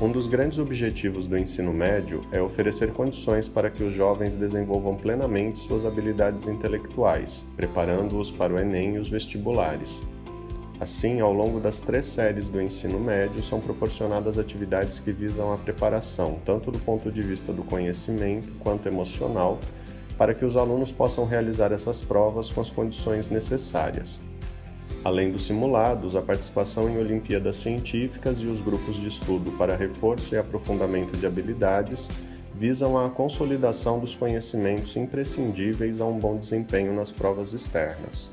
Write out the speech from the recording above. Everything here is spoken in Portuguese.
Um dos grandes objetivos do ensino médio é oferecer condições para que os jovens desenvolvam plenamente suas habilidades intelectuais, preparando-os para o Enem e os vestibulares. Assim, ao longo das três séries do ensino médio, são proporcionadas atividades que visam a preparação, tanto do ponto de vista do conhecimento quanto emocional, para que os alunos possam realizar essas provas com as condições necessárias. Além dos simulados, a participação em Olimpíadas Científicas e os grupos de estudo para reforço e aprofundamento de habilidades visam a consolidação dos conhecimentos imprescindíveis a um bom desempenho nas provas externas.